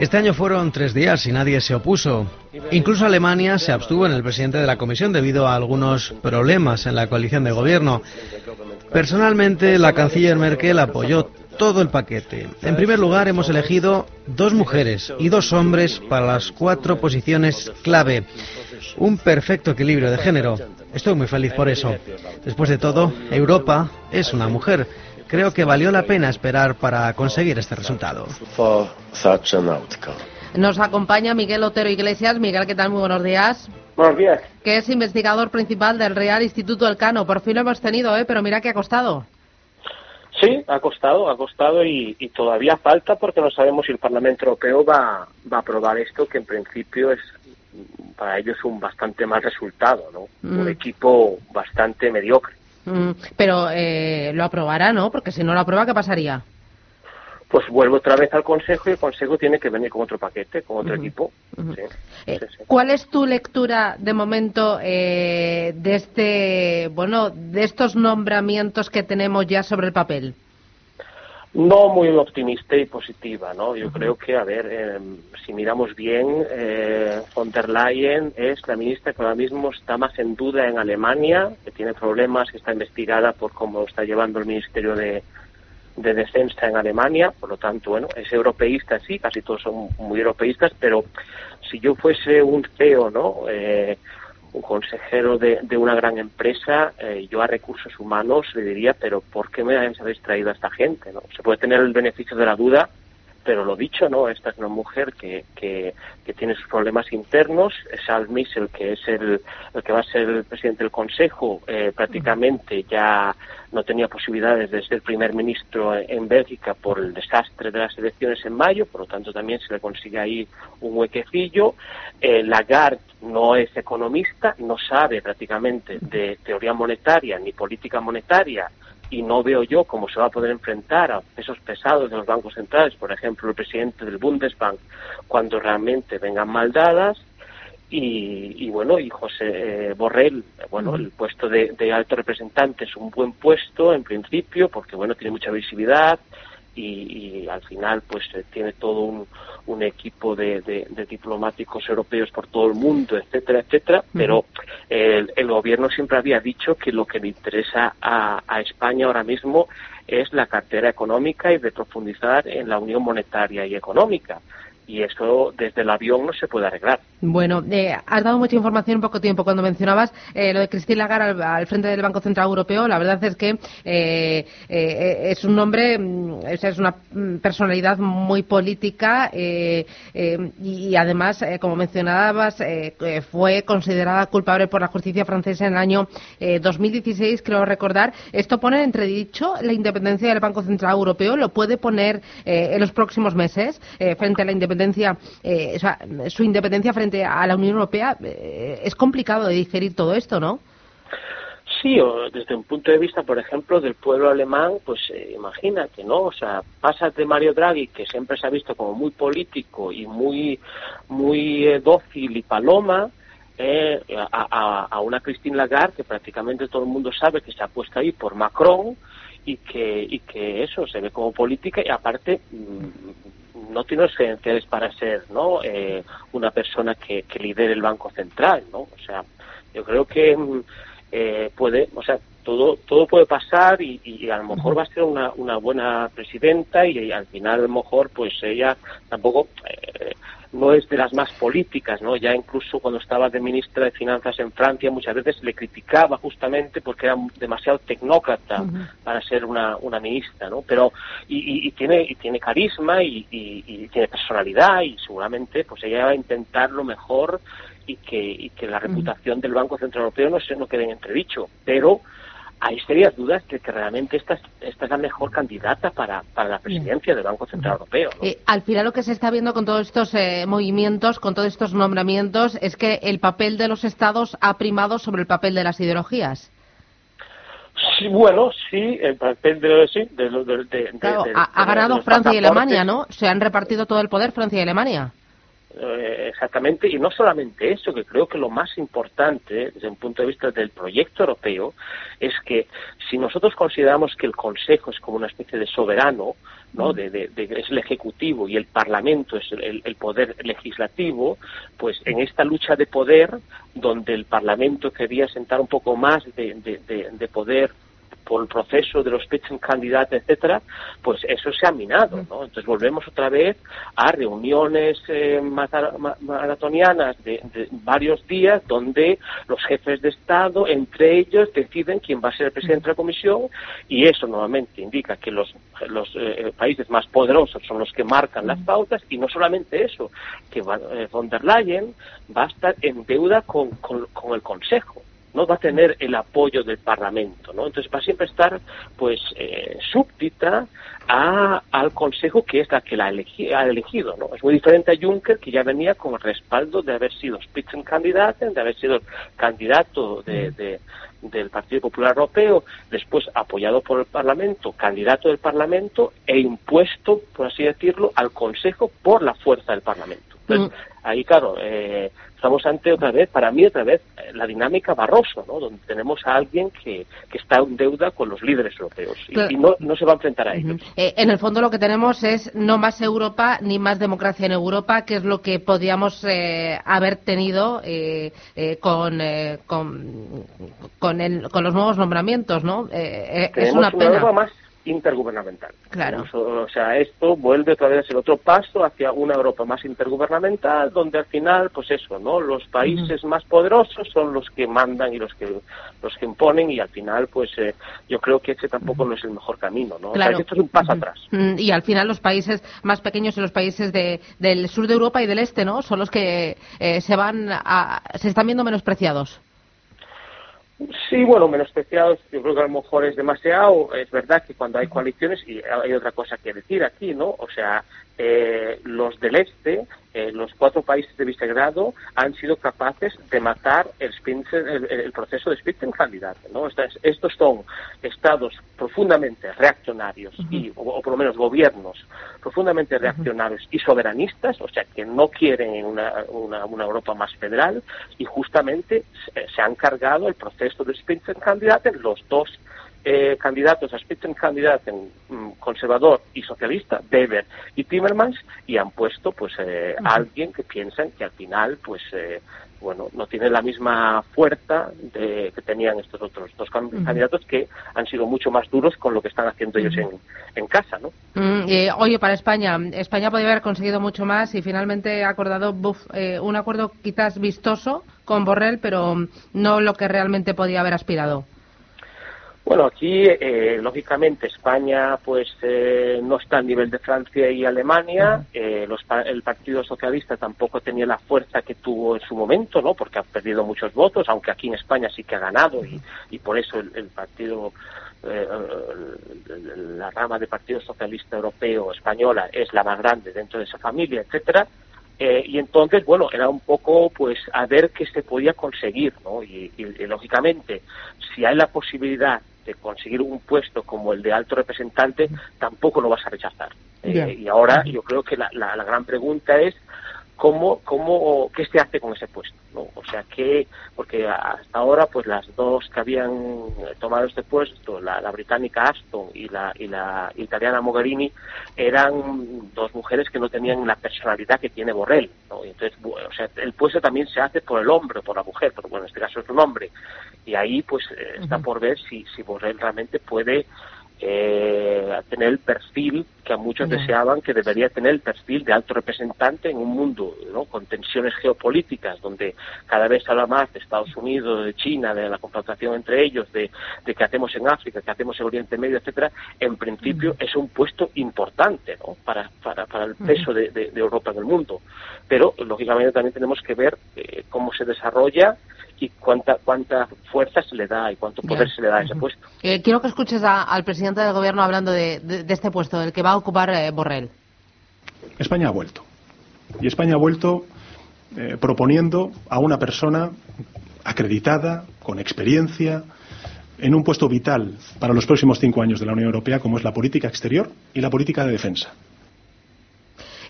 Este año fueron tres días y nadie se opuso. Incluso Alemania se abstuvo en el presidente de la Comisión debido a algunos problemas en la coalición de gobierno. Personalmente, la canciller Merkel apoyó todo el paquete. En primer lugar, hemos elegido dos mujeres y dos hombres para las cuatro posiciones clave. Un perfecto equilibrio de género. Estoy muy feliz por eso. Después de todo, Europa es una mujer creo que valió la pena esperar para conseguir este resultado. Nos acompaña Miguel Otero Iglesias. Miguel, ¿qué tal? Muy buenos días. Buenos días. Que es investigador principal del Real Instituto Elcano. Por fin lo hemos tenido, ¿eh? Pero mira que ha costado. Sí, ha costado, ha costado y, todavía falta porque no sabemos si el Parlamento Europeo va, va a aprobar esto, que en principio es para ellos un bastante mal resultado, ¿no? Un Mm. equipo bastante mediocre. Mm, pero eh, lo aprobará, ¿no? Porque si no lo aprueba, ¿qué pasaría? Pues vuelve otra vez al Consejo y el Consejo tiene que venir con otro paquete, con otro equipo. Sí, Eh, sí, sí. ¿Cuál es tu lectura de momento eh, de este, bueno, de estos nombramientos que tenemos ya sobre el papel? No muy optimista y positiva, ¿no? Yo creo que, a ver, eh, si miramos bien, eh, von der Leyen es la ministra que ahora mismo está más en duda en Alemania, que tiene problemas, que está investigada por cómo está llevando el Ministerio de, de Defensa en Alemania, por lo tanto, bueno, es europeísta, sí, casi todos son muy europeístas, pero si yo fuese un CEO, ¿no? Eh, consejero de, de una gran empresa, eh, yo a recursos humanos le diría, pero ¿por qué me habéis traído a esta gente? ¿no? Se puede tener el beneficio de la duda, pero lo dicho, ¿no? Esta es una mujer que, que, que tiene sus problemas internos. Charles Michel, que es el, el que va a ser el presidente del Consejo, eh, prácticamente ya no tenía posibilidades de ser primer ministro en Bélgica por el desastre de las elecciones en mayo, por lo tanto también se le consigue ahí un huequecillo. Eh, Lagarde no es economista, no sabe prácticamente de teoría monetaria ni política monetaria y no veo yo cómo se va a poder enfrentar a pesos pesados de los bancos centrales, por ejemplo, el presidente del Bundesbank, cuando realmente vengan mal dadas. Y, y bueno, y José eh, Borrell, bueno, el puesto de, de alto representante es un buen puesto en principio, porque bueno, tiene mucha visibilidad y, y al final pues eh, tiene todo un, un equipo de, de- de diplomáticos europeos por todo el mundo, etcétera, etcétera, pero el, el gobierno siempre había dicho que lo que le interesa a, a España ahora mismo es la cartera económica y de profundizar en la unión monetaria y económica. Y eso desde el avión no se puede arreglar. Bueno, eh, has dado mucha información en poco tiempo. Cuando mencionabas eh, lo de Christine Lagarde al, frente del Banco Central Europeo, la verdad es que eh, eh, es un nombre, mm, es una mm, personalidad muy política eh, eh, y, y además, como mencionabas, fue considerada culpable por la justicia francesa en el año eh, 2016, creo recordar. ¿Esto pone en entredicho la independencia del Banco Central Europeo? ¿Lo puede poner en los próximos meses frente a la independencia, eh, su independencia frente a la Unión Europea? Eh, es complicado de digerir todo esto, ¿no? Sí, o desde un punto de vista, por ejemplo, del pueblo alemán, pues eh, imagínate, ¿no? O sea, pasas de Mario Draghi, que siempre se ha visto como muy político y muy, muy eh, dócil y paloma, eh, a, a- a una Christine Lagarde que prácticamente todo el mundo sabe que se ha puesto ahí por Macron y que, y que eso se ve como política y aparte mm, no tiene los credenciales para ser ¿no? Eh, una persona que, que lidere el Banco Central, ¿no? O sea, yo creo que mm, eh, puede, o sea, todo todo puede pasar y, y a lo mejor va a ser una, una buena presidenta y, y al final a lo mejor pues ella tampoco eh, no es de las más políticas, ¿no? Ya incluso cuando estaba de ministra de Finanzas en Francia muchas veces le criticaba justamente porque era demasiado tecnócrata para ser una, una ministra, ¿no? Pero y, y- y tiene y tiene carisma y, y- y tiene personalidad y seguramente pues ella va a intentar lo mejor y que y que la reputación del Banco Central Europeo no se no quede en entredicho, pero hay serias dudas de que realmente esta, esta es la mejor candidata para, para la presidencia del Banco Central Europeo. Eh, al final lo que se está viendo con todos estos eh, movimientos, con todos estos nombramientos, es que el papel de los estados ha primado sobre el papel de las ideologías. Sí, bueno, sí, el papel de, sí, de, ha, ganado Francia y Alemania, ¿no? Se han repartido todo el poder Francia y Alemania. Eh, exactamente, y no solamente eso, que creo que lo más importante desde un punto de vista del proyecto europeo es que si nosotros consideramos que el Consejo es como una especie de soberano, ¿no? De, es el Ejecutivo y el Parlamento es el, el, poder legislativo, pues en esta lucha de poder, donde el Parlamento quería sentar un poco más de, poder por el proceso de los Spitzenkandidaten, etcétera, pues eso se ha minado, ¿no? Entonces volvemos otra vez a reuniones eh, maratonianas de, varios días donde los jefes de Estado, entre ellos, deciden quién va a ser el presidente de la Comisión y eso nuevamente indica que los, los eh, países más poderosos son los que marcan las pautas y no solamente eso, que eh, von der Leyen va a estar en deuda con, con el Consejo no va a tener el apoyo del Parlamento, ¿no? Entonces va a siempre estar, pues, eh, súbdita a, al Consejo que es la que la ha elegido, ¿no? Es muy diferente a Juncker, que ya venía con el respaldo de haber sido Spitzenkandidat, de haber sido candidato de, del Partido Popular Europeo, después apoyado por el Parlamento, candidato del Parlamento e impuesto, por así decirlo, al Consejo por la fuerza del Parlamento. Entonces, mm. ahí, claro, eh, estamos ante otra vez, para mí otra vez, eh, la dinámica Barroso, ¿no? donde tenemos a alguien que, que está en deuda con los líderes europeos y, no, no, se va a enfrentar a ellos. Eh, en el fondo lo que tenemos es no más Europa ni más democracia en Europa, que es lo que podíamos eh, haber tenido con, con, con, el, con, los nuevos nombramientos, ¿no? es una pena intergubernamental. Claro. O sea, esto vuelve otra vez el otro paso hacia una Europa más intergubernamental, donde al final, pues eso, ¿no? Los países más poderosos son los que mandan y los que los que imponen y al final, pues eh, yo creo que ese tampoco no es el mejor camino, ¿no? Claro. esto es un paso atrás. Y al final los países más pequeños y los países de, del sur de Europa y del este, ¿no? Son los que eh, se van a, se están viendo menospreciados. Sí, bueno, menospreciados, yo creo que a lo mejor es demasiado. Es verdad que cuando hay coaliciones, y hay otra cosa que decir aquí, ¿no? O sea, eh, los del este, eh, los cuatro países de Visegrado, han sido capaces de matar el, el, proceso de Spitzenkandidat. ¿no? Estos, estos son estados profundamente reaccionarios, y, o, por lo menos gobiernos profundamente reaccionarios y soberanistas, o sea, que no quieren una, una, una Europa más federal, y justamente se, se han cargado el proceso de Spitzenkandidat en los dos eh, candidatos a Spitzenkandidaten mm, conservador y socialista, Weber y Timmermans, y han puesto pues eh, a alguien que piensan que al final pues eh, bueno no tiene la misma fuerza de, que tenían estos otros dos candidatos que han sido mucho más duros con lo que están haciendo ellos en, en, casa, ¿no? Mm, oye, para España, España podría haber conseguido mucho más y finalmente ha acordado un acuerdo quizás vistoso con Borrell, pero no lo que realmente podía haber aspirado. Bueno, aquí, eh, lógicamente, España pues eh, no está al nivel de Francia y Alemania. Eh, el Partido Socialista tampoco tenía la fuerza que tuvo en su momento, ¿no? Porque ha perdido muchos votos, aunque aquí en España sí que ha ganado y, por eso el, partido, la rama del Partido Socialista Europeo española es la más grande dentro de esa familia, etcétera. y entonces, bueno, era un poco, pues, a ver qué se podía conseguir, ¿no? y, lógicamente, si hay la posibilidad conseguir un puesto como el de alto representante, tampoco lo vas a rechazar. Eh, y ahora yo creo que la, la, gran pregunta es cómo, cómo, qué se hace con ese puesto, ¿no? O sea, que, porque hasta ahora, pues las dos que habían tomado este puesto, la, británica Aston y la, y la italiana Mogherini, eran dos mujeres que no tenían la personalidad que tiene Borrell, ¿no? Y entonces, o sea, el puesto también se hace por el hombre, por la mujer, pero bueno, en este caso es un hombre. Y ahí, pues, eh, está por ver si, si Borrell realmente puede eh, tener el perfil que a muchos deseaban que debería tener el perfil de alto representante en un mundo ¿no? con tensiones geopolíticas donde cada vez se habla más de Estados Unidos, de China, de la confrontación entre ellos, de, de qué hacemos en África, qué hacemos en Oriente Medio, etcétera, en principio es un puesto importante ¿no? para, para, para el peso de, de, Europa en el mundo. Pero lógicamente también tenemos que ver eh, cómo se desarrolla y cuánta cuánta fuerza se le da y cuánto poder se le da a ese puesto. Eh, quiero que escuches al presidente del gobierno hablando de, este puesto, el que va a ocupar eh, Borrell. España ha vuelto. Y España ha vuelto eh, proponiendo a una persona acreditada, con experiencia, en un puesto vital para los próximos cinco años de la Unión Europea, como es la política exterior y la política de defensa.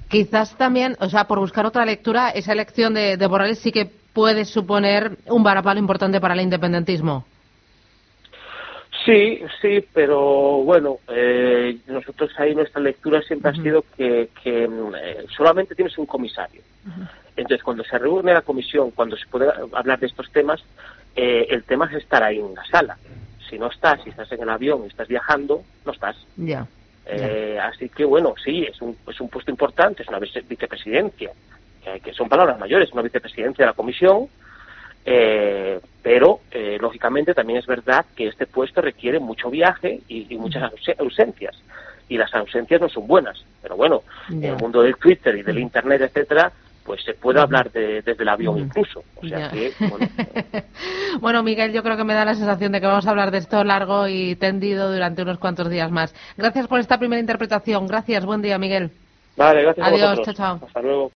Quizás también, o sea, por buscar otra lectura, esa elección de, de Borrell sí que puede suponer un varapalo importante para el independentismo. Sí, sí, pero bueno, eh, nosotros ahí nuestra lectura siempre ha sido que, eh, solamente tienes un comisario. Entonces, cuando se reúne la comisión, cuando se puede hablar de estos temas, eh, el tema es estar ahí en la sala. Si no estás, si estás en el avión y estás viajando, no estás. Ya. Así que bueno, sí, es un, es un puesto importante, es una vicepresidencia, que son palabras mayores, una vicepresidencia de la comisión, eh, pero, eh, lógicamente, también es verdad que este puesto requiere mucho viaje y, muchas ausencias. Y las ausencias no son buenas. Pero bueno, en el mundo del Twitter y del Internet, etcétera, pues se puede hablar desde el avión incluso. O sea que, bueno. bueno, Miguel, yo creo que me da la sensación de que vamos a hablar de esto largo y tendido durante unos cuantos días más. Gracias por esta primera interpretación. Gracias. Buen día, Miguel. Vale, gracias. Adiós. chao, chao. Hasta luego.